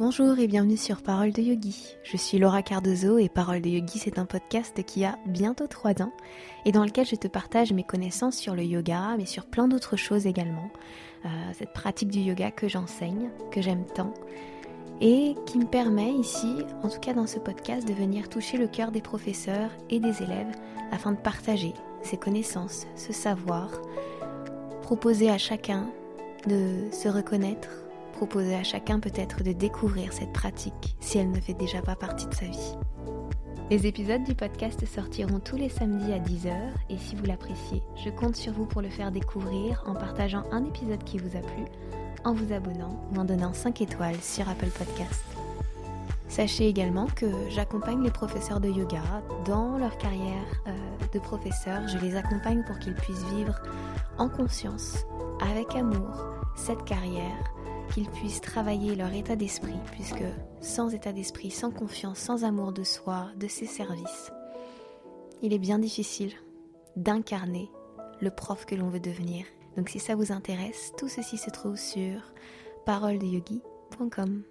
Bonjour et bienvenue sur Parole de Yogi. Je suis Laura Cardozo et Parole de Yogi c'est un podcast qui a bientôt 3 ans et dans lequel je te partage mes connaissances sur le yoga mais sur plein d'autres choses également. Euh, cette pratique du yoga que j'enseigne, que j'aime tant et qui me permet ici, en tout cas dans ce podcast, de venir toucher le cœur des professeurs et des élèves afin de partager ces connaissances, ce savoir, proposer à chacun de se reconnaître proposer à chacun peut-être de découvrir cette pratique si elle ne fait déjà pas partie de sa vie. Les épisodes du podcast sortiront tous les samedis à 10h et si vous l'appréciez, je compte sur vous pour le faire découvrir en partageant un épisode qui vous a plu, en vous abonnant ou en donnant 5 étoiles sur Apple Podcast. Sachez également que j'accompagne les professeurs de yoga dans leur carrière euh, de professeur. Je les accompagne pour qu'ils puissent vivre en conscience, avec amour, cette carrière qu'ils puissent travailler leur état d'esprit, puisque sans état d'esprit, sans confiance, sans amour de soi, de ses services, il est bien difficile d'incarner le prof que l'on veut devenir. Donc si ça vous intéresse, tout ceci se trouve sur paroledeyogi.com.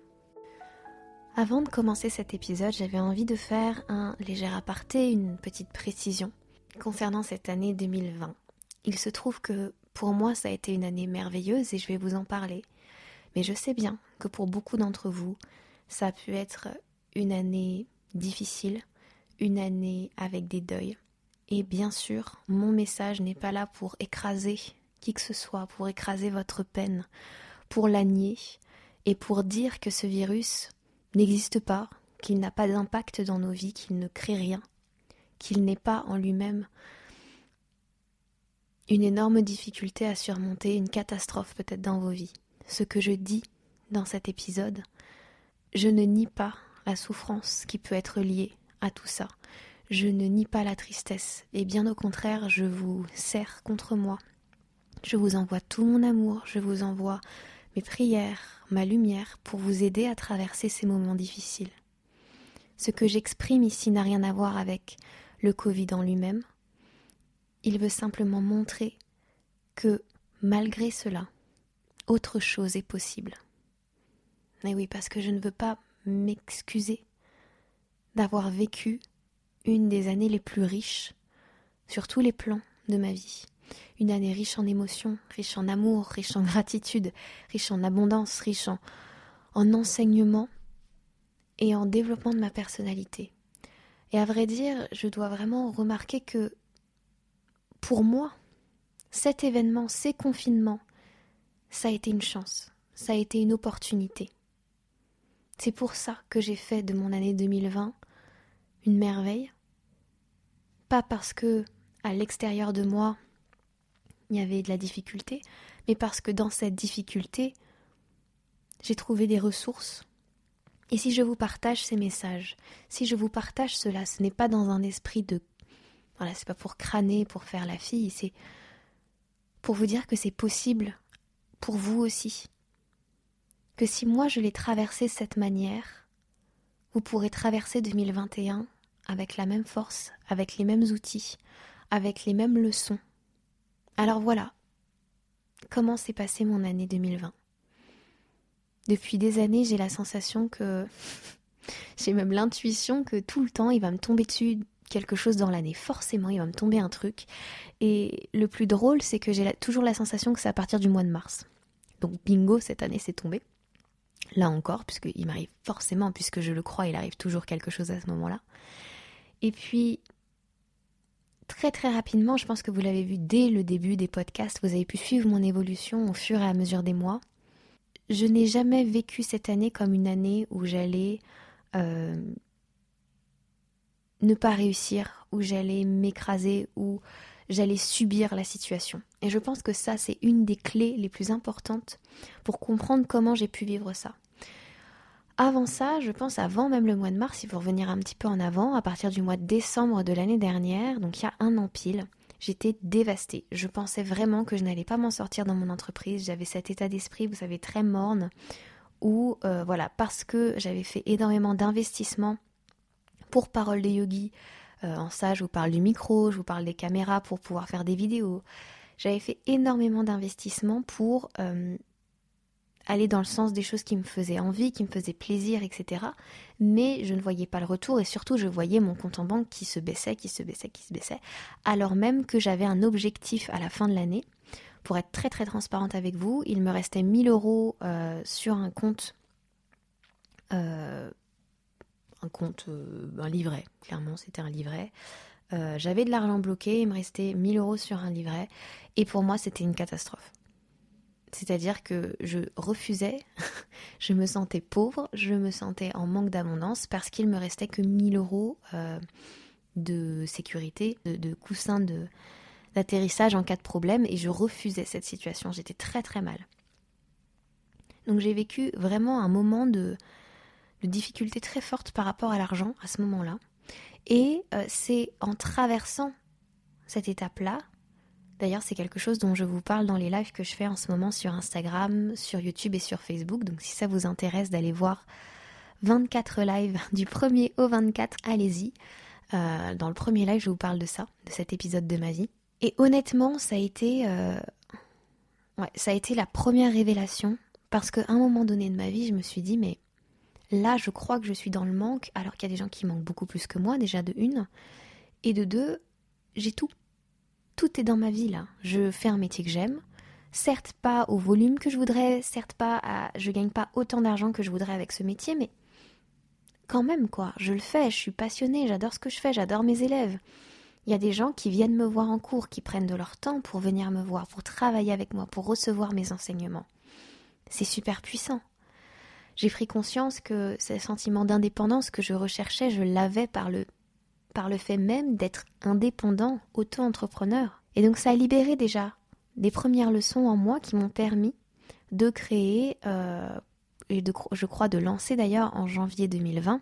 Avant de commencer cet épisode, j'avais envie de faire un léger aparté, une petite précision concernant cette année 2020. Il se trouve que pour moi, ça a été une année merveilleuse et je vais vous en parler. Mais je sais bien que pour beaucoup d'entre vous, ça a pu être une année difficile, une année avec des deuils. Et bien sûr, mon message n'est pas là pour écraser qui que ce soit, pour écraser votre peine, pour la nier et pour dire que ce virus n'existe pas, qu'il n'a pas d'impact dans nos vies, qu'il ne crée rien, qu'il n'est pas en lui-même une énorme difficulté à surmonter, une catastrophe peut-être dans vos vies ce que je dis dans cet épisode, je ne nie pas la souffrance qui peut être liée à tout ça. Je ne nie pas la tristesse, et bien au contraire, je vous serre contre moi. Je vous envoie tout mon amour, je vous envoie mes prières, ma lumière pour vous aider à traverser ces moments difficiles. Ce que j'exprime ici n'a rien à voir avec le Covid en lui-même. Il veut simplement montrer que, malgré cela, autre chose est possible. Et oui, parce que je ne veux pas m'excuser d'avoir vécu une des années les plus riches sur tous les plans de ma vie. Une année riche en émotions, riche en amour, riche en gratitude, riche en abondance, riche en, en enseignement et en développement de ma personnalité. Et à vrai dire, je dois vraiment remarquer que pour moi, cet événement, ces confinements, ça a été une chance, ça a été une opportunité. C'est pour ça que j'ai fait de mon année 2020 une merveille. Pas parce que, à l'extérieur de moi, il y avait de la difficulté, mais parce que dans cette difficulté, j'ai trouvé des ressources. Et si je vous partage ces messages, si je vous partage cela, ce n'est pas dans un esprit de. Voilà, c'est pas pour crâner, pour faire la fille, c'est pour vous dire que c'est possible pour vous aussi. Que si moi je l'ai traversé de cette manière, vous pourrez traverser 2021 avec la même force, avec les mêmes outils, avec les mêmes leçons. Alors voilà, comment s'est passée mon année 2020 Depuis des années, j'ai la sensation que j'ai même l'intuition que tout le temps il va me tomber dessus quelque chose dans l'année. Forcément, il va me tomber un truc. Et le plus drôle, c'est que j'ai toujours la sensation que c'est à partir du mois de mars. Donc bingo, cette année, c'est tombé. Là encore, puisqu'il m'arrive forcément, puisque je le crois, il arrive toujours quelque chose à ce moment-là. Et puis, très très rapidement, je pense que vous l'avez vu dès le début des podcasts, vous avez pu suivre mon évolution au fur et à mesure des mois. Je n'ai jamais vécu cette année comme une année où j'allais euh, ne pas réussir, où j'allais m'écraser, où j'allais subir la situation. Et je pense que ça, c'est une des clés les plus importantes pour comprendre comment j'ai pu vivre ça. Avant ça, je pense avant même le mois de mars, il faut revenir un petit peu en avant, à partir du mois de décembre de l'année dernière, donc il y a un an pile, j'étais dévastée. Je pensais vraiment que je n'allais pas m'en sortir dans mon entreprise. J'avais cet état d'esprit, vous savez, très morne, où, euh, voilà, parce que j'avais fait énormément d'investissements pour Parole de Yogi. Euh, en ça, je vous parle du micro, je vous parle des caméras pour pouvoir faire des vidéos. J'avais fait énormément d'investissements pour euh, aller dans le sens des choses qui me faisaient envie, qui me faisaient plaisir, etc. Mais je ne voyais pas le retour et surtout je voyais mon compte en banque qui se baissait, qui se baissait, qui se baissait, alors même que j'avais un objectif à la fin de l'année. Pour être très très transparente avec vous, il me restait 1000 euros euh, sur un compte, euh, un compte, euh, un livret, clairement c'était un livret. j'avais de l'argent bloqué, il me restait 1000 euros sur un livret et pour moi c'était une catastrophe. C'est-à-dire que je refusais, je me sentais pauvre, je me sentais en manque d'abondance parce qu'il me restait que 1000 euros euh, de sécurité, de, de coussin d'atterrissage en cas de problème et je refusais cette situation. J'étais très très mal. Donc j'ai vécu vraiment un moment de, difficulté très forte par rapport à l'argent à ce moment-là. Et euh, c'est en traversant cette étape-là D'ailleurs, c'est quelque chose dont je vous parle dans les lives que je fais en ce moment sur Instagram, sur YouTube et sur Facebook. Donc si ça vous intéresse d'aller voir 24 lives du 1er au 24, allez-y. Euh, dans le premier live, je vous parle de ça, de cet épisode de ma vie. Et honnêtement, ça a été, euh, ouais, ça a été la première révélation parce qu'à un moment donné de ma vie, je me suis dit, mais là, je crois que je suis dans le manque, alors qu'il y a des gens qui manquent beaucoup plus que moi, déjà de une, et de deux, j'ai tout tout est dans ma vie là. Je fais un métier que j'aime, certes pas au volume que je voudrais, certes pas à, je gagne pas autant d'argent que je voudrais avec ce métier, mais quand même quoi, je le fais, je suis passionnée, j'adore ce que je fais, j'adore mes élèves. Il y a des gens qui viennent me voir en cours, qui prennent de leur temps pour venir me voir, pour travailler avec moi, pour recevoir mes enseignements. C'est super puissant. J'ai pris conscience que ce sentiment d'indépendance que je recherchais, je l'avais par le par le fait même d'être indépendant, auto-entrepreneur. Et donc ça a libéré déjà des premières leçons en moi qui m'ont permis de créer, euh, et de, je crois de lancer d'ailleurs en janvier 2020,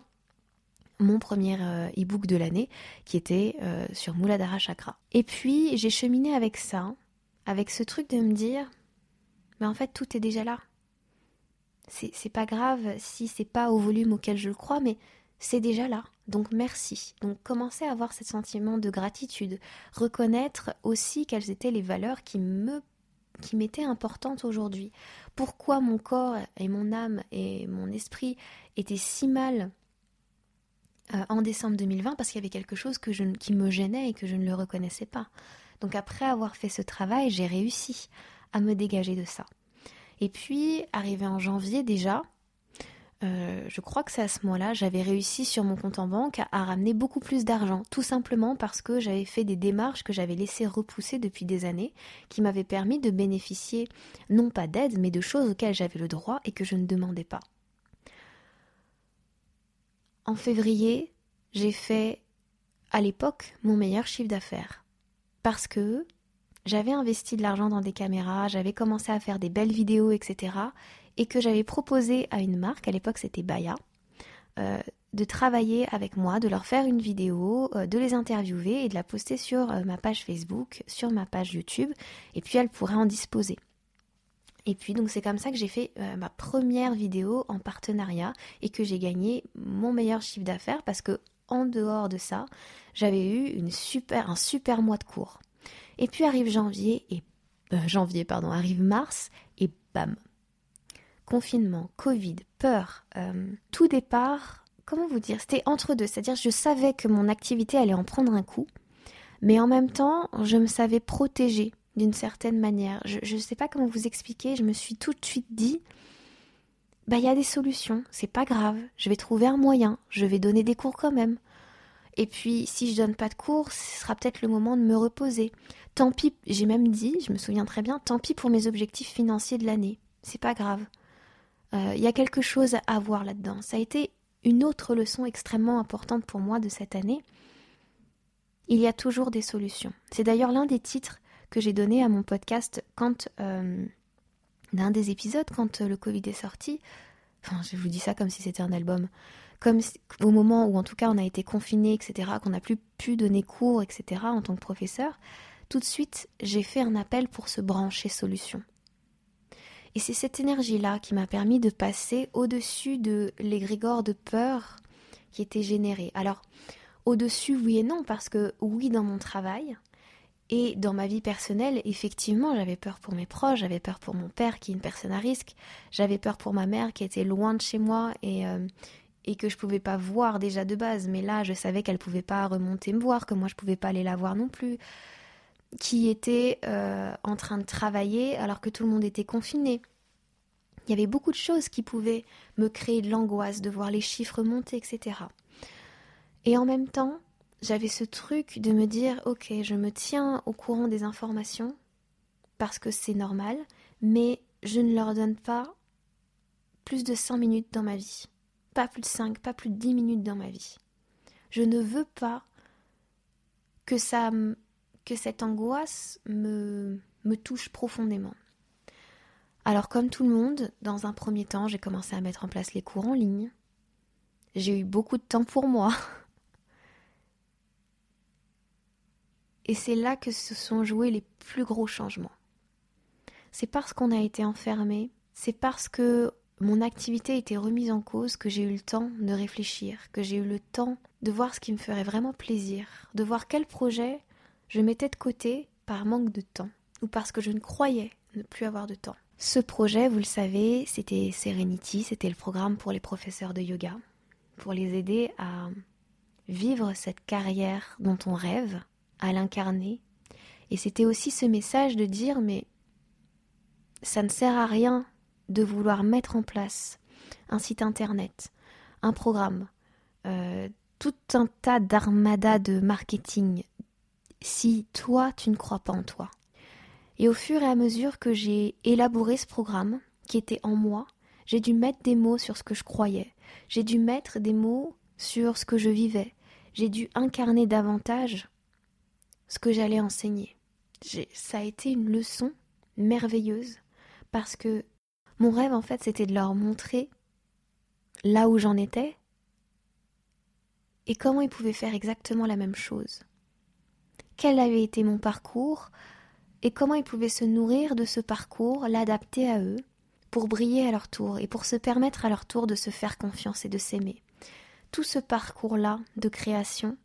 mon premier euh, e-book de l'année qui était euh, sur Muladhara Chakra. Et puis j'ai cheminé avec ça, avec ce truc de me dire, mais en fait tout est déjà là. C'est pas grave si c'est pas au volume auquel je le crois, mais c'est déjà là. Donc merci. Donc commencer à avoir ce sentiment de gratitude, reconnaître aussi quelles étaient les valeurs qui m'étaient importantes aujourd'hui. Pourquoi mon corps et mon âme et mon esprit étaient si mal euh, en décembre 2020 parce qu'il y avait quelque chose qui me gênait et que je ne le reconnaissais pas. Donc après avoir fait ce travail, j'ai réussi à me dégager de ça. Et puis, arrivé en janvier déjà, euh, je crois que c'est à ce moment-là, j'avais réussi sur mon compte en banque à, ramener beaucoup plus d'argent, tout simplement parce que j'avais fait des démarches que j'avais laissées repousser depuis des années, qui m'avaient permis de bénéficier non pas d'aide, mais de choses auxquelles j'avais le droit et que je ne demandais pas. En février, j'ai fait à l'époque mon meilleur chiffre d'affaires. Parce que j'avais investi de l'argent dans des caméras, j'avais commencé à faire des belles vidéos, etc et que j'avais proposé à une marque, à l'époque c'était Baya, euh, de travailler avec moi, de leur faire une vidéo, euh, de les interviewer et de la poster sur euh, ma page Facebook, sur ma page YouTube, et puis elles pourraient en disposer. Et puis donc c'est comme ça que j'ai fait ma première vidéo en partenariat et que j'ai gagné mon meilleur chiffre d'affaires parce que en dehors de ça, j'avais eu un super mois de cours. Et puis arrive janvier et janvier pardon, arrive mars et bam, confinement, Covid, peur, euh, tout départ, comment vous dire, c'était entre deux. C'est-à-dire, je savais que mon activité allait en prendre un coup, mais en même temps, je me savais protégée d'une certaine manière. Je ne sais pas comment vous expliquer, je me suis tout de suite dit, bah il y a des solutions, c'est pas grave, je vais trouver un moyen, je vais donner des cours quand même. Et puis, si je donne pas de cours, ce sera peut-être le moment de me reposer. Tant pis, j'ai même dit, je me souviens très bien, tant pis pour mes objectifs financiers de l'année. C'est pas grave. Euh, il y a quelque chose à voir là-dedans. Ça a été une autre leçon extrêmement importante pour moi de cette année. Il y a toujours des solutions. C'est d'ailleurs l'un des titres que j'ai donné à mon podcast quand euh, d'un des épisodes quand le Covid est sorti. Enfin, je vous dis ça comme si c'était un album. Comme au moment où en tout cas on a été confiné, etc., qu'on n'a plus pu donner cours, etc., en tant que professeur, tout de suite j'ai fait un appel pour se brancher solution. Et c'est cette énergie-là qui m'a permis de passer au-dessus de l'égrégore de peur qui était généré. Alors, au-dessus, oui et non, parce que oui, dans mon travail, Et dans ma vie personnelle, effectivement, j'avais peur pour mes proches, j'avais peur pour mon père qui est une personne à risque, j'avais peur pour ma mère qui était loin de chez moi et, euh, et que je pouvais pas voir déjà de base. Mais là, je savais qu'elle pouvait pas remonter me voir, que moi je pouvais pas aller la voir non plus, qui était euh, en train de travailler alors que tout le monde était confiné. Il y avait beaucoup de choses qui pouvaient me créer de l'angoisse de voir les chiffres monter, etc. Et en même temps, j'avais ce truc de me dire ok, je me tiens au courant des informations parce que c'est normal, mais je ne leur donne pas plus de 5 minutes dans ma vie. Plus de 5, pas plus de 10 minutes dans ma vie. Je ne veux pas que ça que cette angoisse me, me touche profondément. Alors comme tout le monde, dans un premier temps, j'ai commencé à mettre en place les cours en ligne. J'ai eu beaucoup de temps pour moi. Et c'est là que se sont joués les plus gros changements. C'est parce qu'on a été enfermé, c'est parce que mon activité été remise en cause que j'ai eu le temps de réfléchir, que j'ai eu le temps de voir ce qui me ferait vraiment plaisir, de voir quel projet je mettais de côté par manque de temps ou parce que je ne croyais ne plus avoir de temps. Ce projet, vous le savez, c'était Serenity, c'était le programme pour les professeurs de yoga, pour les aider à vivre cette carrière dont on rêve, à l'incarner. Et c'était aussi ce message de dire mais ça ne sert à rien de vouloir mettre en place un site internet, un programme, euh, tout un tas d'armadas de marketing si toi tu ne crois pas en toi. Et au fur et à mesure que j'ai élaboré ce programme qui était en moi, j'ai dû mettre des mots sur ce que je croyais, j'ai dû mettre des mots sur ce que je vivais, j'ai dû incarner davantage ce que j'allais enseigner. Ça a été une leçon merveilleuse parce que mon rêve en fait c'était de leur montrer là où j'en étais et comment ils pouvaient faire exactement la même chose. Quel avait été mon parcours et comment ils pouvaient se nourrir de ce parcours, l'adapter à eux, pour briller à leur tour et pour se permettre à leur tour de se faire confiance et de s'aimer. Tout ce parcours-là de création,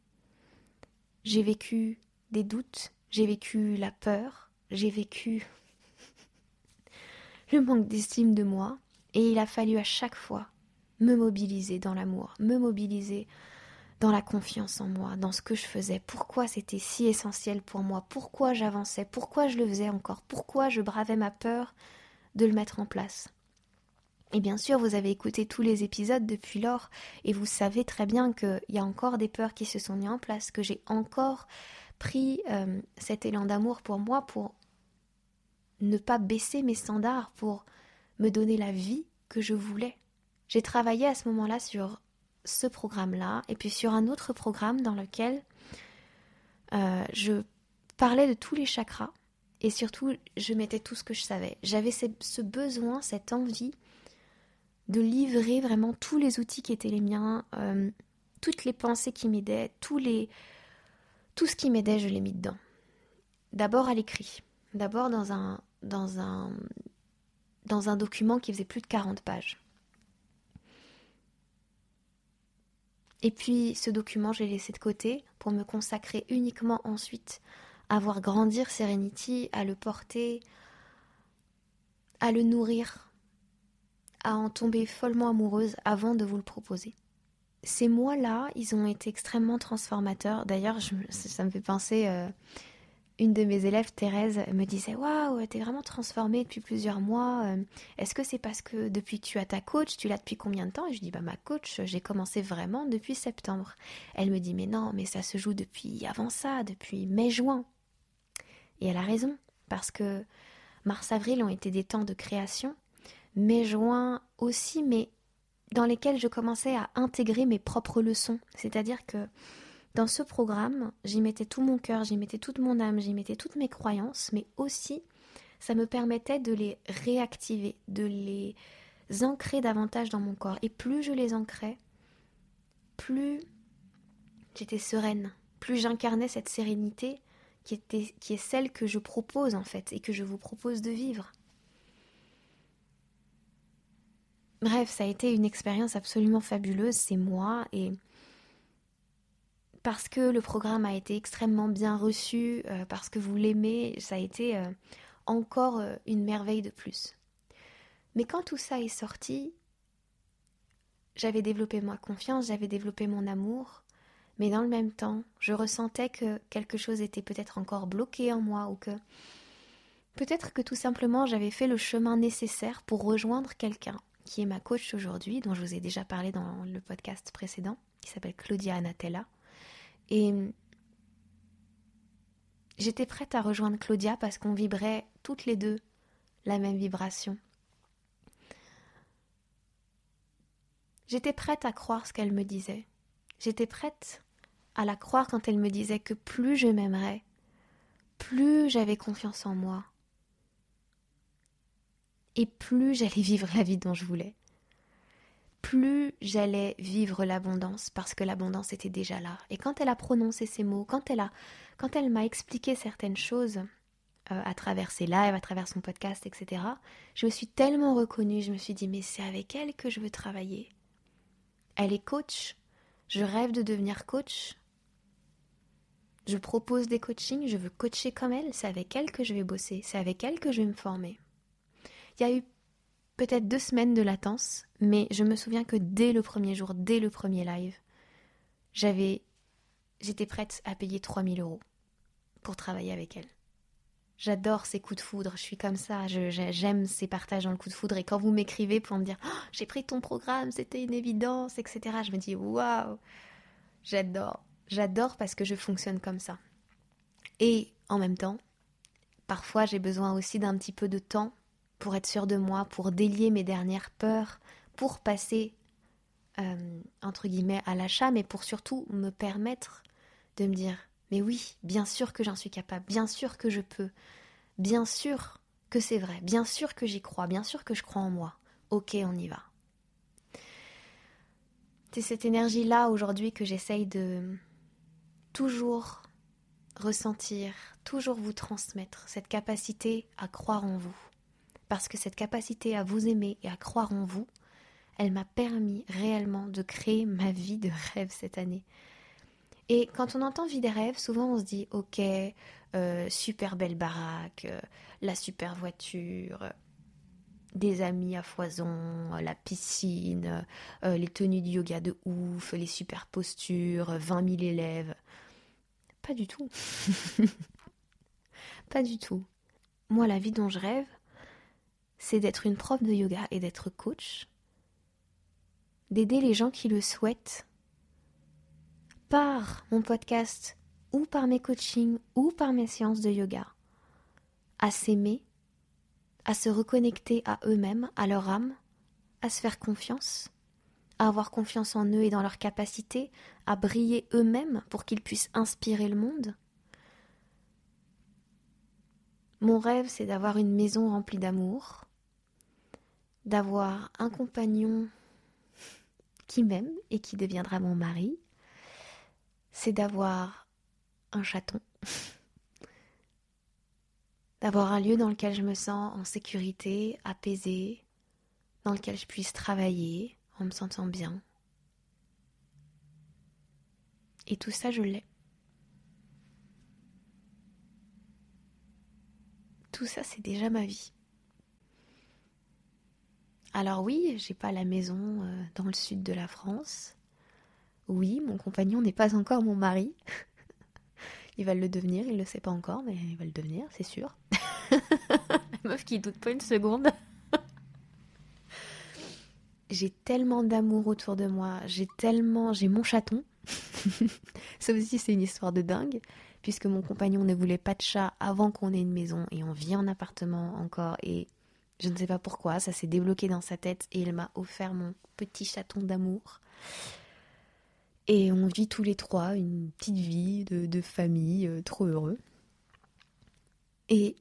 j'ai vécu des doutes, j'ai vécu la peur, j'ai vécu manque d'estime de moi, et il a fallu à chaque fois me mobiliser dans l'amour, me mobiliser dans la confiance en moi, dans ce que je faisais, pourquoi c'était si essentiel pour moi, pourquoi j'avançais, pourquoi je le faisais encore, pourquoi je bravais ma peur de le mettre en place. Et bien sûr, vous avez écouté tous les épisodes depuis lors, et vous savez très bien qu'il y a encore des peurs qui se sont mises en place, que j'ai encore pris euh, cet élan d'amour pour moi pour ne pas baisser mes standards, pour me donner la vie que je voulais. J'ai travaillé à ce moment-là sur ce programme-là et puis sur un autre programme dans lequel euh, je parlais de tous les chakras et surtout je mettais tout ce que je savais. J'avais ce besoin, cette envie de livrer vraiment tous les outils qui étaient les miens, euh, toutes les pensées qui m'aidaient, tout ce qui m'aidait, je l'ai mis dedans. D'abord à l'écrit, d'abord dans un, dans, un, dans un document qui faisait plus de 40 pages. Et puis ce document, j'ai laissé de côté pour me consacrer uniquement ensuite à voir grandir Serenity, à le porter, à le nourrir, à en tomber follement amoureuse avant de vous le proposer ces mois-là, ils ont été extrêmement transformateurs. D'ailleurs, ça me fait penser, euh, une de mes élèves, Thérèse, me disait Waouh, t'es vraiment transformée depuis plusieurs mois. Euh, est-ce que c'est parce que depuis que tu as ta coach, tu l'as depuis combien de temps? Et je dis Bah, ma coach, j'ai commencé vraiment depuis septembre. Elle me dit Mais non, mais ça se joue depuis avant ça, depuis mai-juin. Et elle a raison, parce que mars-avril ont été des temps de création, mai-juin aussi, mais dans lesquels je commençais à intégrer mes propres leçons. C'est-à-dire que dans ce programme, j'y mettais tout mon cœur, j'y mettais toute mon âme, j'y mettais toutes mes croyances, mais aussi ça me permettait de les réactiver, de les ancrer davantage dans mon corps. Et plus je les ancrais, plus j'étais sereine, plus j'incarnais cette sérénité qui, qui est celle que je propose en fait et que je vous propose de vivre. Bref, ça a été une expérience absolument fabuleuse, c'est moi, et parce que le programme a été extrêmement bien reçu, euh, parce que vous l'aimez, ça a été euh, encore euh, une merveille de plus. Mais quand tout ça est sorti, j'avais développé ma confiance, j'avais développé mon amour, mais dans le même temps, je ressentais que quelque chose était peut-être encore bloqué en moi ou que peut-être que tout simplement j'avais fait le chemin nécessaire pour rejoindre quelqu'un qui est ma coach aujourd'hui, dont je vous ai déjà parlé dans le podcast précédent, qui s'appelle Claudia Anatella. Et j'étais prête à rejoindre Claudia parce qu'on vibrait toutes les deux la même vibration. J'étais prête à croire ce qu'elle me disait. J'étais prête à la croire quand elle me disait que plus je m'aimerais, plus j'avais confiance en moi, et plus j'allais vivre la vie dont je voulais. Plus j'allais vivre l'abondance parce que l'abondance était déjà là. Et quand elle a prononcé ces mots, quand elle a, quand elle m'a expliqué certaines choses euh, à travers ses lives, à travers son podcast, etc., je me suis tellement reconnue. Je me suis dit mais c'est avec elle que je veux travailler. Elle est coach. Je rêve de devenir coach. Je propose des coachings, je veux coacher comme elle, c'est avec elle que je vais bosser, c'est avec elle que je vais me former. Il y a eu peut-être deux semaines de latence, mais je me souviens que dès le premier jour, dès le premier live, j'avais, j'étais prête à payer 3000 euros pour travailler avec elle. J'adore ces coups de foudre, je suis comme ça, j'aime ces partages dans le coup de foudre. Et quand vous m'écrivez pour me dire oh, j'ai pris ton programme, c'était une évidence, etc., je me dis waouh, j'adore, j'adore parce que je fonctionne comme ça. Et en même temps, parfois j'ai besoin aussi d'un petit peu de temps pour être sûr de moi, pour délier mes dernières peurs, pour passer, euh, entre guillemets, à l'achat, mais pour surtout me permettre de me dire, mais oui, bien sûr que j'en suis capable, bien sûr que je peux, bien sûr que c'est vrai, bien sûr que j'y crois, bien sûr que je crois en moi. Ok, on y va. C'est cette énergie-là aujourd'hui que j'essaye de toujours ressentir, toujours vous transmettre, cette capacité à croire en vous parce que cette capacité à vous aimer et à croire en vous, elle m'a permis réellement de créer ma vie de rêve cette année. Et quand on entend vie des rêves, souvent on se dit ok, euh, super belle baraque, euh, la super voiture, des amis à foison, la piscine, euh, les tenues de yoga de ouf, les super postures, 20 000 élèves. Pas du tout. Pas du tout. Moi, la vie dont je rêve, c'est d'être une prof de yoga et d'être coach, d'aider les gens qui le souhaitent par mon podcast ou par mes coachings ou par mes séances de yoga à s'aimer, à se reconnecter à eux-mêmes, à leur âme, à se faire confiance, à avoir confiance en eux et dans leur capacité à briller eux-mêmes pour qu'ils puissent inspirer le monde. Mon rêve, c'est d'avoir une maison remplie d'amour, d'avoir un compagnon qui m'aime et qui deviendra mon mari, c'est d'avoir un chaton, d'avoir un lieu dans lequel je me sens en sécurité, apaisée, dans lequel je puisse travailler en me sentant bien. Et tout ça, je l'ai. Tout ça, c'est déjà ma vie. Alors oui, j'ai pas la maison euh, dans le sud de la France. Oui, mon compagnon n'est pas encore mon mari. il va le devenir, il le sait pas encore, mais il va le devenir, c'est sûr. la meuf qui doute pas une seconde. j'ai tellement d'amour autour de moi, j'ai tellement, j'ai mon chaton. Ça aussi c'est une histoire de dingue, puisque mon compagnon ne voulait pas de chat avant qu'on ait une maison et on vit en appartement encore et je ne sais pas pourquoi, ça s'est débloqué dans sa tête et il m'a offert mon petit chaton d'amour. Et on vit tous les trois une petite vie de, famille, euh, trop heureux. Et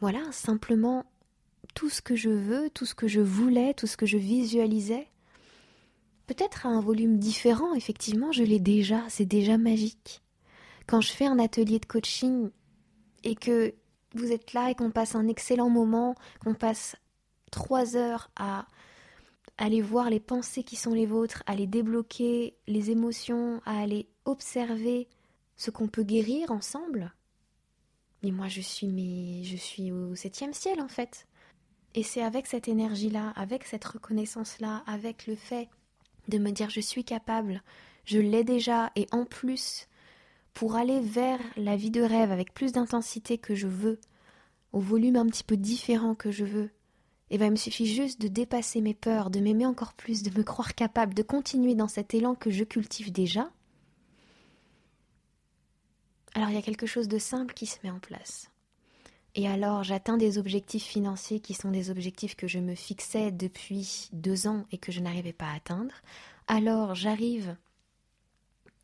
voilà, simplement tout ce que je veux, tout ce que je voulais, tout ce que je visualisais, peut-être à un volume différent, effectivement, je l'ai déjà, c'est déjà magique. Quand je fais un atelier de coaching et que vous êtes là et qu'on passe un excellent moment, qu'on passe trois heures à aller voir les pensées qui sont les vôtres, à aller débloquer les émotions, à aller observer ce qu'on peut guérir ensemble. Mais moi je suis mais je suis au septième ciel en fait. Et c'est avec cette énergie-là, avec cette reconnaissance-là, avec le fait de me dire je suis capable, je l'ai déjà, et en plus, pour aller vers la vie de rêve avec plus d'intensité que je veux, au volume un petit peu différent que je veux, et eh ben, il me suffit juste de dépasser mes peurs, de m'aimer encore plus, de me croire capable, de continuer dans cet élan que je cultive déjà. Alors il y a quelque chose de simple qui se met en place. Et alors j'atteins des objectifs financiers qui sont des objectifs que je me fixais depuis deux ans et que je n'arrivais pas à atteindre. Alors j'arrive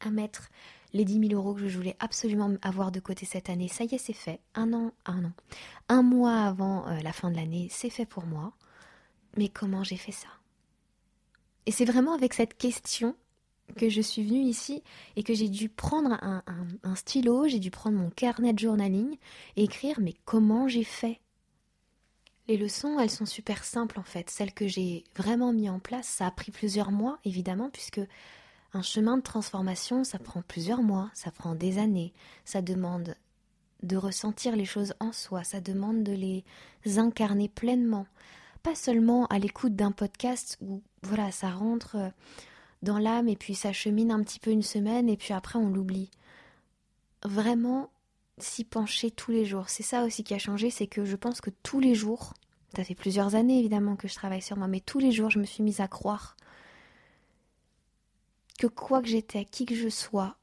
à mettre les 10 000 euros que je voulais absolument avoir de côté cette année. Ça y est, c'est fait. Un an, un an. Un mois avant euh, la fin de l'année, c'est fait pour moi. Mais comment j'ai fait ça? Et c'est vraiment avec cette question que je suis venue ici et que j'ai dû prendre un, stylo, j'ai dû prendre mon carnet de journaling et écrire mais comment j'ai fait? Les leçons, elles sont super simples en fait. Celles que j'ai vraiment mis en place, ça a pris plusieurs mois évidemment puisque un chemin de transformation, ça prend plusieurs mois, ça prend des années, ça demande de ressentir les choses en soi, ça demande de les incarner pleinement, pas seulement à l'écoute d'un podcast où voilà, ça rentre dans l'âme et puis ça chemine un petit peu une semaine et puis après on l'oublie. Vraiment s'y pencher tous les jours. C'est ça aussi qui a changé, c'est que je pense que tous les jours, ça fait plusieurs années évidemment que je travaille sur moi, mais tous les jours je me suis mise à croire que quoi que j'étais, qui que je sois,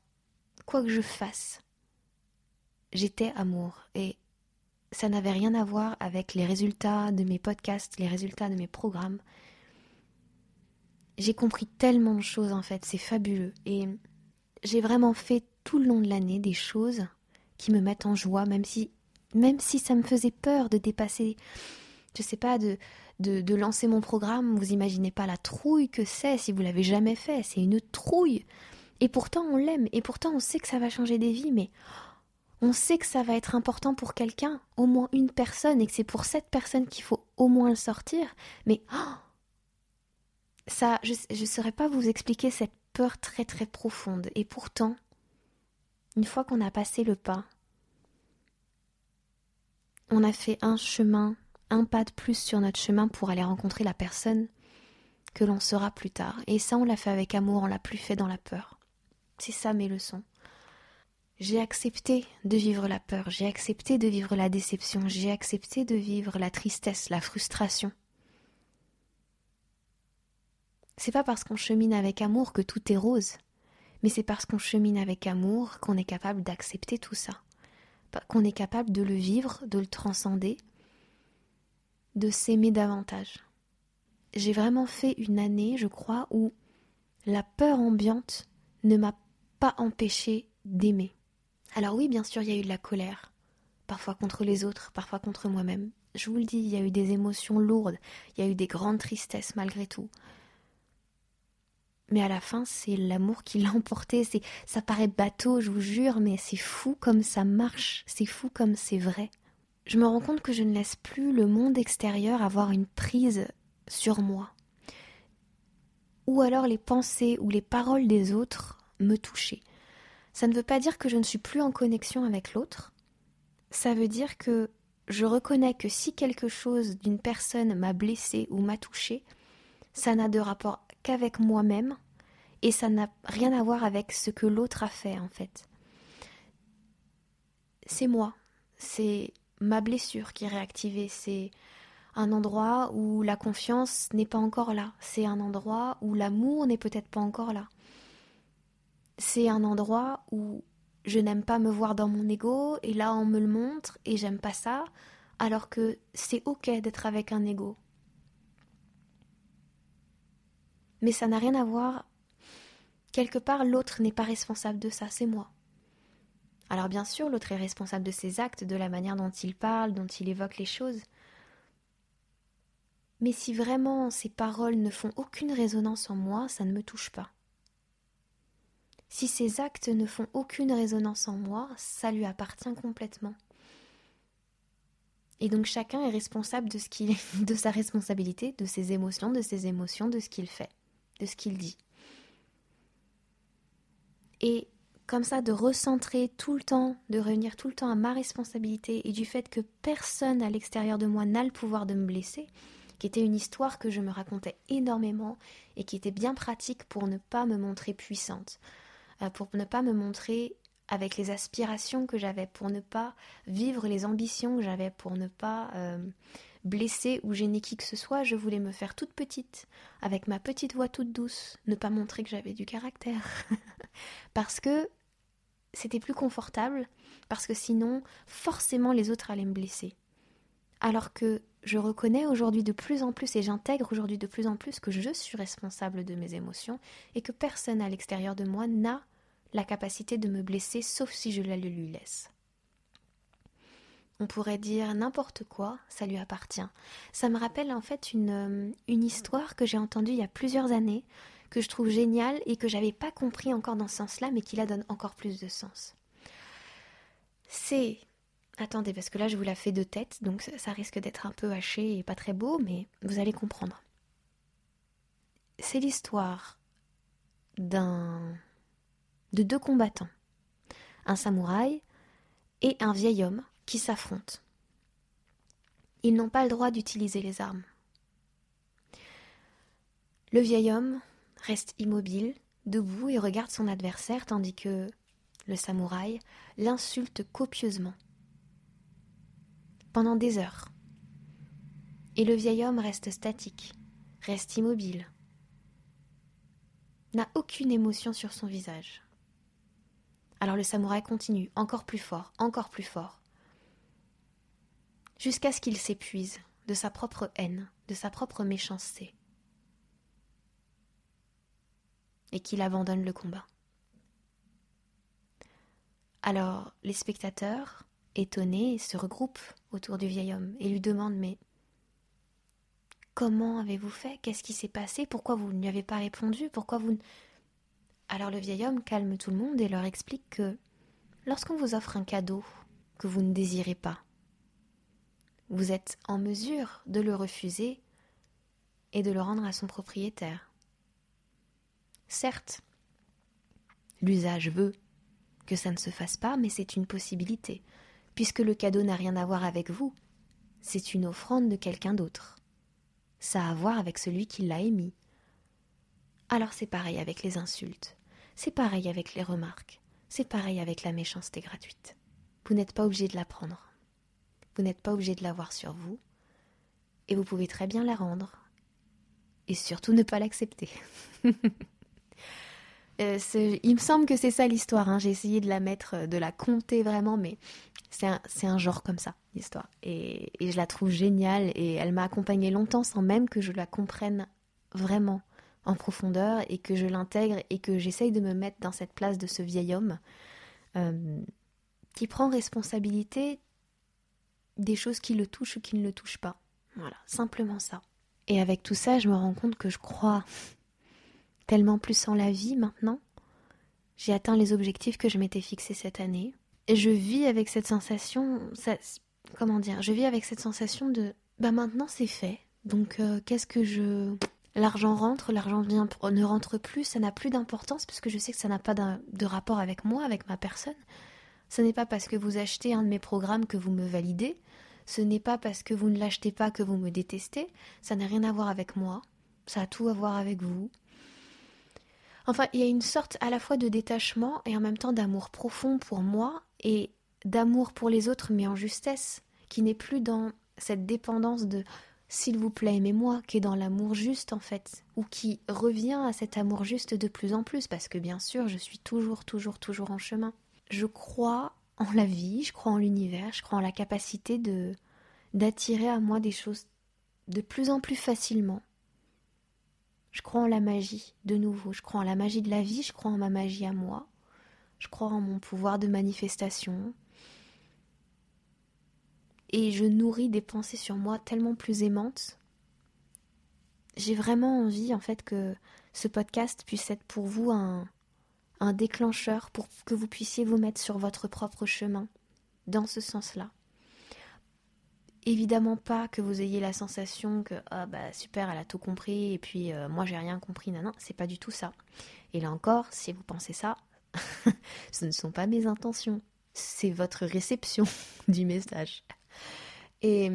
quoi que je fasse, j'étais amour. Et ça n'avait rien à voir avec les résultats de mes podcasts, les résultats de mes programmes j'ai compris tellement de choses en fait, c'est fabuleux. Et j'ai vraiment fait tout le long de l'année des choses qui me mettent en joie, même si, même si ça me faisait peur de dépasser, je sais pas, de, de, lancer mon programme. Vous imaginez pas la trouille que c'est si vous l'avez jamais fait, c'est une trouille. Et pourtant on l'aime, et pourtant on sait que ça va changer des vies, mais on sait que ça va être important pour quelqu'un, au moins une personne, et que c'est pour cette personne qu'il faut au moins le sortir. Mais oh, ça, je ne saurais pas vous expliquer cette peur très très profonde. Et pourtant, une fois qu'on a passé le pas, on a fait un chemin, un pas de plus sur notre chemin pour aller rencontrer la personne que l'on sera plus tard. Et ça, on l'a fait avec amour, on l'a plus fait dans la peur. C'est ça mes leçons. J'ai accepté de vivre la peur, j'ai accepté de vivre la déception, j'ai accepté de vivre la tristesse, la frustration. C'est pas parce qu'on chemine avec amour que tout est rose, mais c'est parce qu'on chemine avec amour qu'on est capable d'accepter tout ça, qu'on est capable de le vivre, de le transcender, de s'aimer davantage. J'ai vraiment fait une année, je crois, où la peur ambiante ne m'a pas empêché d'aimer. Alors oui, bien sûr, il y a eu de la colère, parfois contre les autres, parfois contre moi-même. Je vous le dis, il y a eu des émotions lourdes, il y a eu des grandes tristesses malgré tout mais à la fin, c'est l'amour qui l'a emporté. C'est, ça paraît bateau, je vous jure, mais c'est fou comme ça marche. C'est fou comme c'est vrai. Je me rends compte que je ne laisse plus le monde extérieur avoir une prise sur moi. Ou alors les pensées ou les paroles des autres me toucher. Ça ne veut pas dire que je ne suis plus en connexion avec l'autre. Ça veut dire que je reconnais que si quelque chose d'une personne m'a blessé ou m'a touché, ça n'a de rapport qu'avec moi-même et ça n'a rien à voir avec ce que l'autre a fait en fait. C'est moi, c'est ma blessure qui est réactivée, c'est un endroit où la confiance n'est pas encore là, c'est un endroit où l'amour n'est peut-être pas encore là. C'est un endroit où je n'aime pas me voir dans mon ego et là on me le montre et j'aime pas ça alors que c'est ok d'être avec un ego, mais ça n'a rien à voir. Quelque part, l'autre n'est pas responsable de ça, c'est moi. Alors bien sûr, l'autre est responsable de ses actes, de la manière dont il parle, dont il évoque les choses. Mais si vraiment ces paroles ne font aucune résonance en moi, ça ne me touche pas. Si ces actes ne font aucune résonance en moi, ça lui appartient complètement. Et donc chacun est responsable de ce qu'il de sa responsabilité, de ses émotions, de ses émotions, de ce qu'il fait, de ce qu'il dit. Et comme ça, de recentrer tout le temps, de revenir tout le temps à ma responsabilité et du fait que personne à l'extérieur de moi n'a le pouvoir de me blesser, qui était une histoire que je me racontais énormément et qui était bien pratique pour ne pas me montrer puissante, euh, pour ne pas me montrer avec les aspirations que j'avais, pour ne pas vivre les ambitions que j'avais, pour ne pas euh, blesser ou gêner qui que ce soit, je voulais me faire toute petite, avec ma petite voix toute douce, ne pas montrer que j'avais du caractère. parce que c'était plus confortable, parce que sinon, forcément, les autres allaient me blesser. Alors que je reconnais aujourd'hui de plus en plus et j'intègre aujourd'hui de plus en plus que je suis responsable de mes émotions et que personne à l'extérieur de moi n'a la capacité de me blesser sauf si je la lui laisse. On pourrait dire n'importe quoi, ça lui appartient. Ça me rappelle en fait une, euh, une histoire que j'ai entendue il y a plusieurs années, que je trouve géniale et que j'avais pas compris encore dans ce sens-là, mais qui la donne encore plus de sens. C'est. Attendez, parce que là je vous la fais de tête, donc ça risque d'être un peu haché et pas très beau, mais vous allez comprendre. C'est l'histoire d'un. de deux combattants. Un samouraï et un vieil homme qui s'affrontent. Ils n'ont pas le droit d'utiliser les armes. Le vieil homme reste immobile, debout et regarde son adversaire tandis que le samouraï l'insulte copieusement. Pendant des heures. Et le vieil homme reste statique, reste immobile, n'a aucune émotion sur son visage. Alors le samouraï continue, encore plus fort, encore plus fort jusqu'à ce qu'il s'épuise de sa propre haine, de sa propre méchanceté, et qu'il abandonne le combat. Alors les spectateurs, étonnés, se regroupent autour du vieil homme et lui demandent Mais comment avez-vous fait? Qu'est-ce qui s'est passé? Pourquoi vous ne lui avez pas répondu? Pourquoi vous Alors le vieil homme calme tout le monde et leur explique que lorsqu'on vous offre un cadeau que vous ne désirez pas, vous êtes en mesure de le refuser et de le rendre à son propriétaire. Certes, l'usage veut que ça ne se fasse pas, mais c'est une possibilité, puisque le cadeau n'a rien à voir avec vous, c'est une offrande de quelqu'un d'autre. Ça a à voir avec celui qui l'a émis. Alors c'est pareil avec les insultes, c'est pareil avec les remarques, c'est pareil avec la méchanceté gratuite. Vous n'êtes pas obligé de la prendre. Vous n'êtes pas obligé de l'avoir sur vous. Et vous pouvez très bien la rendre. Et surtout ne pas l'accepter. Euh, il me semble que c'est ça l'histoire. Hein. J'ai essayé de la mettre, euh, de la compter vraiment, mais c'est un, genre comme ça, l'histoire. Et, et, je la trouve géniale et elle m'a accompagnée longtemps sans même que je la comprenne vraiment en profondeur et que je l'intègre et que j'essaye de me mettre dans cette place de ce vieil homme euh, qui prend responsabilité des choses qui le touchent ou qui ne le touchent pas. Voilà, simplement ça. Et avec tout ça, je me rends compte que je crois tellement plus en la vie maintenant. J'ai atteint les objectifs que je m'étais fixés cette année. Et je vis avec cette sensation, ça, comment dire, je vis avec cette sensation de, bah maintenant c'est fait. Donc euh, qu'est-ce que je... L'argent rentre, l'argent vient, ne rentre plus, ça n'a plus d'importance parce que je sais que ça n'a pas de rapport avec moi, avec ma personne. Ce n'est pas parce que vous achetez un de mes programmes que vous me validez. Ce n'est pas parce que vous ne l'achetez pas que vous me détestez. Ça n'a rien à voir avec moi. Ça a tout à voir avec vous. Enfin, il y a une sorte à la fois de détachement et en même temps d'amour profond pour moi et d'amour pour les autres, mais en justesse, qui n'est plus dans cette dépendance de s'il vous plaît, aimez-moi, qui est dans l'amour juste en fait, ou qui revient à cet amour juste de plus en plus, parce que bien sûr, je suis toujours, toujours, toujours en chemin je crois en la vie, je crois en l'univers, je crois en la capacité de d'attirer à moi des choses de plus en plus facilement. Je crois en la magie, de nouveau, je crois en la magie de la vie, je crois en ma magie à moi, je crois en mon pouvoir de manifestation. Et je nourris des pensées sur moi tellement plus aimantes. J'ai vraiment envie en fait que ce podcast puisse être pour vous un, un déclencheur pour que vous puissiez vous mettre sur votre propre chemin, dans ce sens-là. Évidemment pas que vous ayez la sensation que ah bah super elle a tout compris et puis euh, moi j'ai rien compris. Non non c'est pas du tout ça. Et là encore si vous pensez ça ce ne sont pas mes intentions. C'est votre réception du message. Et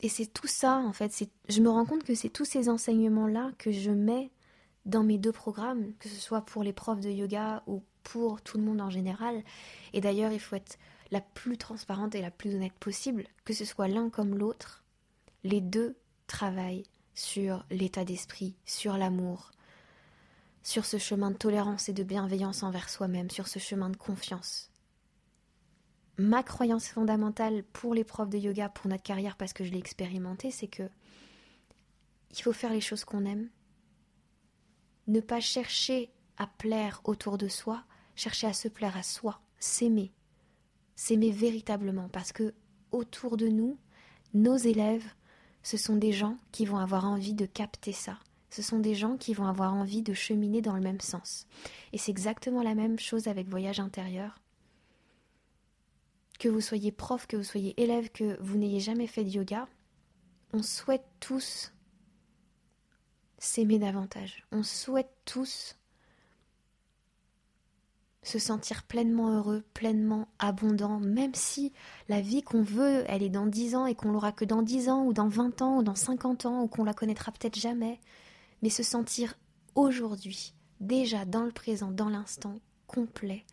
et c'est tout ça en fait. C'est je me rends compte que c'est tous ces enseignements là que je mets dans mes deux programmes que ce soit pour les profs de yoga ou pour tout le monde en général. Et d'ailleurs il faut être la plus transparente et la plus honnête possible, que ce soit l'un comme l'autre, les deux travaillent sur l'état d'esprit, sur l'amour, sur ce chemin de tolérance et de bienveillance envers soi-même, sur ce chemin de confiance. Ma croyance fondamentale pour les profs de yoga, pour notre carrière, parce que je l'ai expérimenté, c'est que il faut faire les choses qu'on aime, ne pas chercher à plaire autour de soi, chercher à se plaire à soi, s'aimer, s'aimer véritablement parce que autour de nous, nos élèves, ce sont des gens qui vont avoir envie de capter ça. Ce sont des gens qui vont avoir envie de cheminer dans le même sens. Et c'est exactement la même chose avec Voyage intérieur. Que vous soyez prof, que vous soyez élève, que vous n'ayez jamais fait de yoga, on souhaite tous s'aimer davantage. On souhaite tous se sentir pleinement heureux, pleinement abondant, même si la vie qu'on veut, elle est dans 10 ans et qu'on l'aura que dans 10 ans ou dans 20 ans ou dans 50 ans ou qu'on la connaîtra peut-être jamais, mais se sentir aujourd'hui, déjà dans le présent, dans l'instant, complet,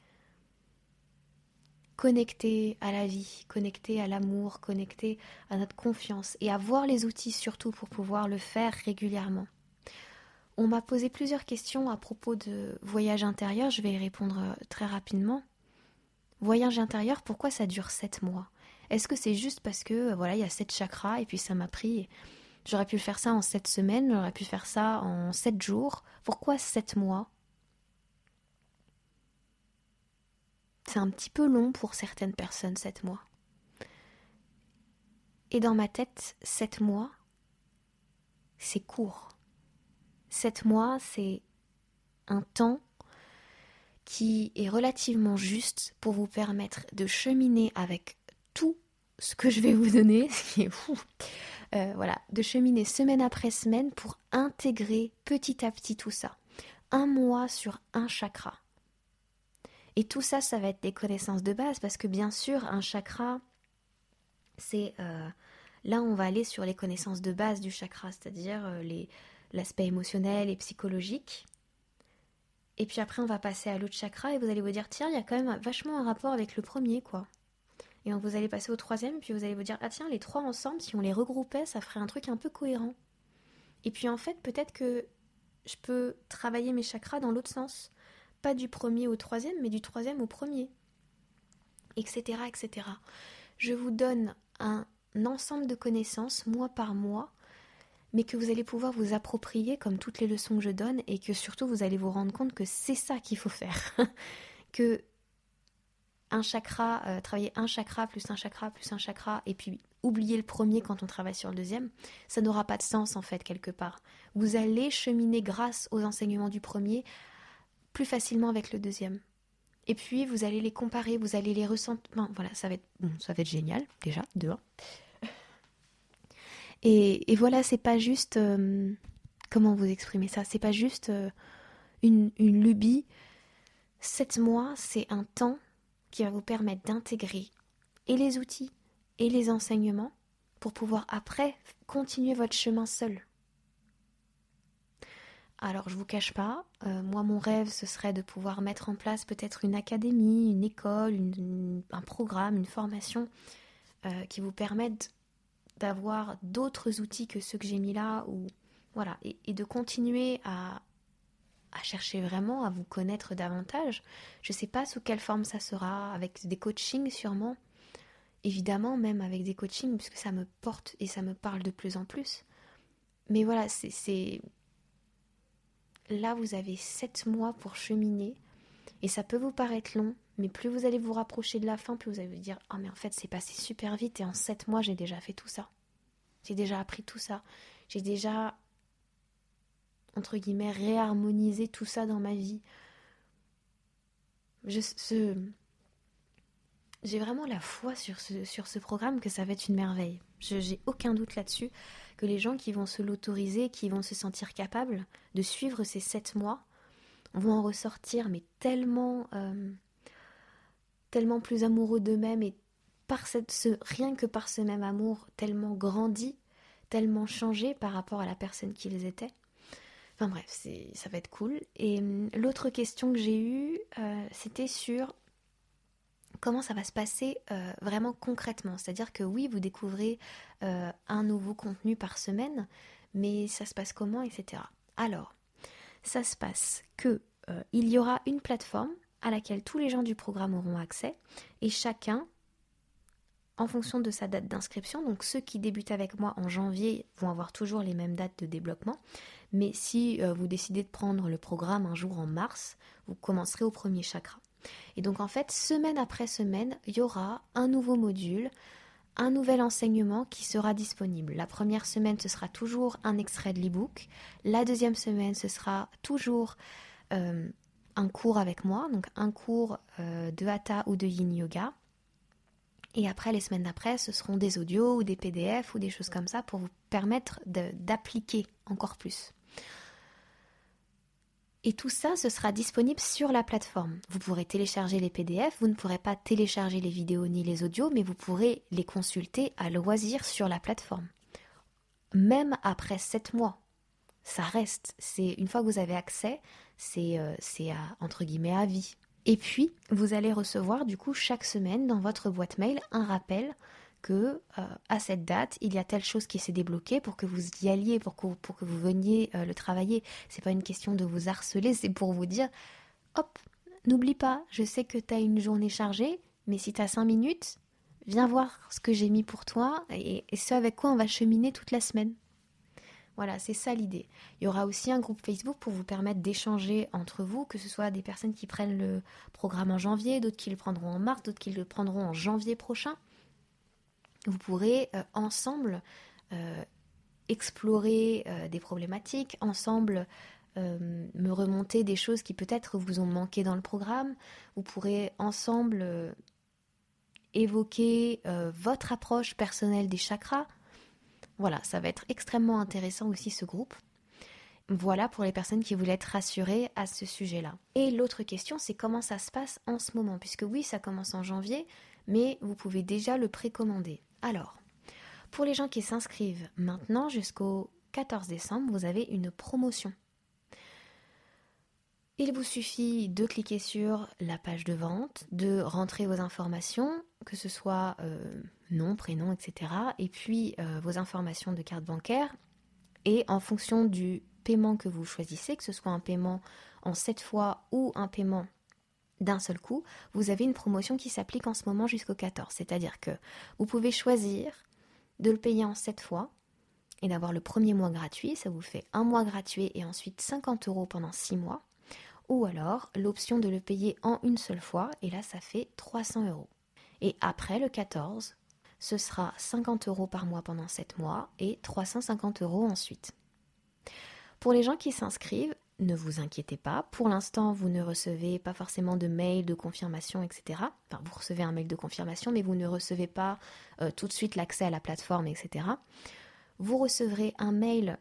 connecté à la vie, connecté à l'amour, connecté à notre confiance et avoir les outils surtout pour pouvoir le faire régulièrement. On m'a posé plusieurs questions à propos de voyage intérieur, je vais y répondre euh, très rapidement. Voyage intérieur, pourquoi ça dure 7 mois? Est-ce que c'est juste parce que euh, voilà, il y a 7 chakras et puis ça m'a pris j'aurais pu faire ça en 7 semaines, j'aurais pu faire ça en 7 jours? Pourquoi 7 mois? C'est un petit peu long pour certaines personnes 7 mois. Et dans ma tête, 7 mois, c'est court. Sept mois, c'est un temps qui est relativement juste pour vous permettre de cheminer avec tout ce que je vais vous donner. Euh, voilà, de cheminer semaine après semaine pour intégrer petit à petit tout ça. Un mois sur un chakra. Et tout ça, ça va être des connaissances de base parce que bien sûr, un chakra, c'est euh, là on va aller sur les connaissances de base du chakra, c'est-à-dire euh, les, l'aspect émotionnel et psychologique. Et puis après, on va passer à l'autre chakra et vous allez vous dire, tiens, il y a quand même vachement un rapport avec le premier, quoi. Et donc vous allez passer au troisième, puis vous allez vous dire, ah tiens, les trois ensemble, si on les regroupait, ça ferait un truc un peu cohérent. Et puis en fait, peut-être que je peux travailler mes chakras dans l'autre sens. Pas du premier au troisième, mais du troisième au premier. Etc. etc. Je vous donne un ensemble de connaissances, mois par mois, mais que vous allez pouvoir vous approprier comme toutes les leçons que je donne et que surtout vous allez vous rendre compte que c'est ça qu'il faut faire. que un chakra, euh, travailler un chakra plus un chakra plus un chakra et puis oublier le premier quand on travaille sur le deuxième, ça n'aura pas de sens en fait quelque part. Vous allez cheminer grâce aux enseignements du premier plus facilement avec le deuxième. Et puis vous allez les comparer, vous allez les ressentir. voilà, ça va être bon, ça va être génial déjà, dehors. Et, voilà, c'est pas juste. Euh, comment vous exprimer ça? C'est pas juste euh, une, lubie. Sept mois, c'est un temps qui va vous permettre d'intégrer et les outils et les enseignements pour pouvoir après continuer votre chemin seul. Alors je vous cache pas, euh, moi mon rêve ce serait de pouvoir mettre en place peut-être une académie, une école, un programme, une formation qui vous permette d'avoir d'autres outils que ceux que j'ai mis là, ou voilà, et, de continuer à, à chercher vraiment à vous connaître davantage. Je ne sais pas sous quelle forme ça sera, avec des coachings sûrement, évidemment même avec des coachings, puisque ça me porte et ça me parle de plus en plus. Mais voilà, c'est... Là, vous avez sept mois pour cheminer, et ça peut vous paraître long, mais plus vous allez vous rapprocher de la fin, plus vous allez vous dire Ah, mais en fait, c'est passé super vite et en sept mois, j'ai déjà fait tout ça. J'ai déjà appris tout ça. J'ai déjà, entre guillemets, réharmonisé tout ça dans ma vie. J'ai vraiment la foi sur ce, sur ce programme que ça va être une merveille. Je J'ai aucun doute là-dessus que les gens qui vont se l'autoriser, qui vont se sentir capables de suivre ces sept mois, vont en ressortir, mais tellement, euh, tellement plus amoureux d'eux-mêmes et rien que par ce même amour, tellement grandi, tellement changé par rapport à la personne qu'ils étaient. Enfin bref, ça va être cool. Et hum, l'autre question que j'ai eue, euh, c'était sur comment ça va se passer euh, vraiment concrètement. C'est-à-dire que oui, vous découvrez euh, un nouveau contenu par semaine, mais ça se passe comment, etc. Alors, ça se passe que il y aura une plateforme à laquelle tous les gens du programme auront accès et chacun en fonction de sa date d'inscription. Donc ceux qui débutent avec moi en janvier vont avoir toujours les mêmes dates de débloquement. Mais si vous décidez de prendre le programme un jour en mars, vous commencerez au premier chakra. Et donc en fait, semaine après semaine, il y aura un nouveau module, un nouvel enseignement qui sera disponible. La première semaine, ce sera toujours un extrait de l'e-book. La deuxième semaine, ce sera toujours euh, un cours avec moi, donc un cours euh, de Hatha ou de Yin Yoga. Et après, les semaines d'après, ce seront des audios ou des PDF ou des choses comme ça pour vous permettre d'appliquer encore plus. Et tout ça, ce sera disponible sur la plateforme. Vous pourrez télécharger les PDF, vous ne pourrez pas télécharger les vidéos ni les audios, mais vous pourrez les consulter à loisir sur la plateforme. Même après 7 mois, ça reste. Une fois que vous avez accès, c'est euh, entre guillemets à vie. Et puis, vous allez recevoir du coup chaque semaine dans votre boîte mail un rappel que euh, à cette date, il y a telle chose qui s'est débloquée pour que vous y alliez, pour que, pour que vous veniez euh, le travailler. C'est pas une question de vous harceler, c'est pour vous dire hop, n'oublie pas, je sais que tu as une journée chargée, mais si tu as 5 minutes, viens voir ce que j'ai mis pour toi et, et ce avec quoi on va cheminer toute la semaine. Voilà, c'est ça l'idée. Il y aura aussi un groupe Facebook pour vous permettre d'échanger entre vous, que ce soit des personnes qui prennent le programme en janvier, d'autres qui le prendront en mars, d'autres qui le prendront en janvier prochain vous pourrez euh, ensemble euh, explorer euh, des problématiques, ensemble me remonter des choses qui peut-être vous ont manqué dans le programme. Vous pourrez ensemble évoquer votre approche personnelle des chakras. Voilà, ça va être extrêmement intéressant aussi ce groupe. Voilà pour les personnes qui voulaient être rassurées à ce sujet-là. Et l'autre question, c'est comment ça se passe en ce moment, puisque oui, ça commence en janvier, mais vous pouvez déjà le précommander. Alors, pour les gens qui s'inscrivent maintenant jusqu'au 14 décembre, vous avez une promotion. Il vous suffit de cliquer sur la page de vente, de rentrer vos informations, que ce soit euh, nom, prénom, etc. Et puis euh, vos informations de carte bancaire. Et en fonction du paiement que vous choisissez, que ce soit un paiement en 7 fois ou un paiement d'un seul coup, vous avez une promotion qui s'applique en ce moment jusqu'au 14. C'est-à-dire que vous pouvez choisir de le payer en 7 fois et d'avoir le premier mois gratuit. Ça vous fait un mois gratuit et ensuite 50 euros pendant 6 mois. Ou alors l'option de le payer en une seule fois et là ça fait 300 euros. Et après le 14, ce sera 50 euros par mois pendant 7 mois et 350 euros ensuite. Pour les gens qui s'inscrivent, ne vous inquiétez pas. Pour l'instant, vous ne recevez pas forcément de mail de confirmation, etc. Enfin, vous recevez un mail de confirmation, mais vous ne recevez pas euh, tout de suite l'accès à la plateforme, etc. Vous recevrez un mail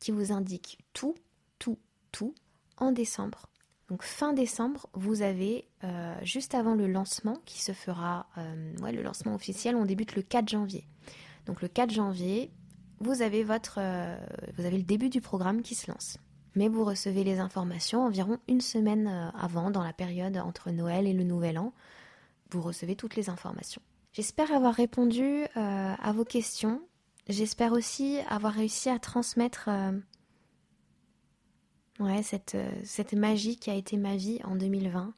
qui vous indique tout, tout, tout en décembre. Donc fin décembre, vous avez euh, juste avant le lancement qui se fera, euh, le lancement officiel, on débute le 4 janvier. Donc le 4 janvier, vous avez votre, vous avez le début du programme qui se lance mais vous recevez les informations environ une semaine euh, avant, dans la période entre Noël et le Nouvel An. Vous recevez toutes les informations. J'espère avoir répondu euh, à vos questions. J'espère aussi avoir réussi à transmettre euh, ouais, cette, cette magie qui a été ma vie en 2020.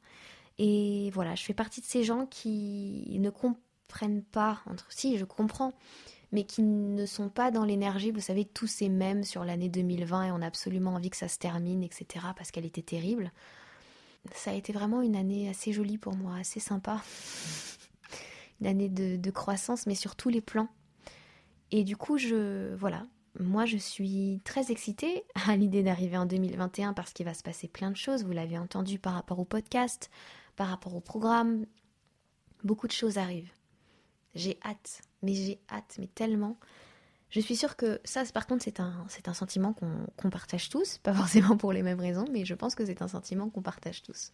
Et voilà, je fais partie de ces gens qui ne comprennent pas, entre si je comprends, mais qui ne sont pas dans l'énergie, vous savez, tous ces mêmes sur l'année 2020 et on a absolument envie que ça se termine, etc., parce qu'elle était terrible. Ça a été vraiment une année assez jolie pour moi, assez sympa. une année de, croissance, mais sur tous les plans. Et du coup, je, voilà, moi je suis très excitée à l'idée d'arriver en 2021 parce qu'il va se passer plein de choses. Vous l'avez entendu par rapport au podcast, par rapport au programme, Beaucoup de choses arrivent. J'ai hâte, mais j'ai hâte, mais tellement. Je suis sûre que ça, par contre, c'est un, c'est un sentiment qu'on partage tous, pas forcément pour les mêmes raisons, mais je pense que c'est un sentiment qu'on partage tous.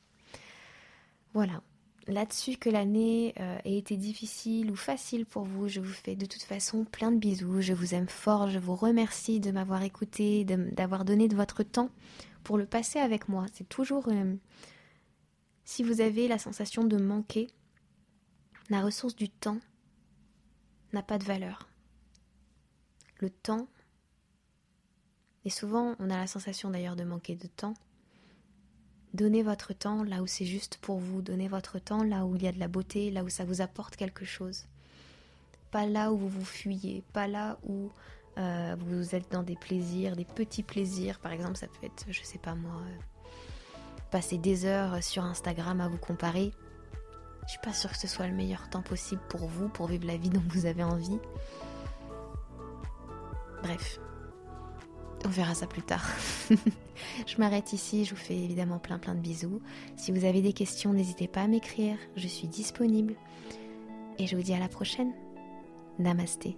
Voilà. Là-dessus que l'année euh, ait été difficile ou facile pour vous, je vous fais de toute façon plein de bisous. Je vous aime fort. Je vous remercie de m'avoir écouté, d'avoir donné de votre temps pour le passer avec moi. C'est toujours. Euh, si vous avez la sensation de manquer, la ressource du temps n'a pas de valeur. Le temps, et souvent on a la sensation d'ailleurs de manquer de temps, donnez votre temps là où c'est juste pour vous, donnez votre temps là où il y a de la beauté, là où ça vous apporte quelque chose. Pas là où vous vous fuyez, pas là où euh, vous êtes dans des plaisirs, des petits plaisirs, par exemple ça peut être, je sais pas moi, euh, passer des heures sur Instagram à vous comparer. Je suis pas sûre que ce soit le meilleur temps possible pour vous, pour vivre la vie dont vous avez envie. Bref, on verra ça plus tard. je m'arrête ici, je vous fais évidemment plein plein de bisous. Si vous avez des questions, n'hésitez pas à m'écrire, je suis disponible. Et je vous dis à la prochaine. Namasté.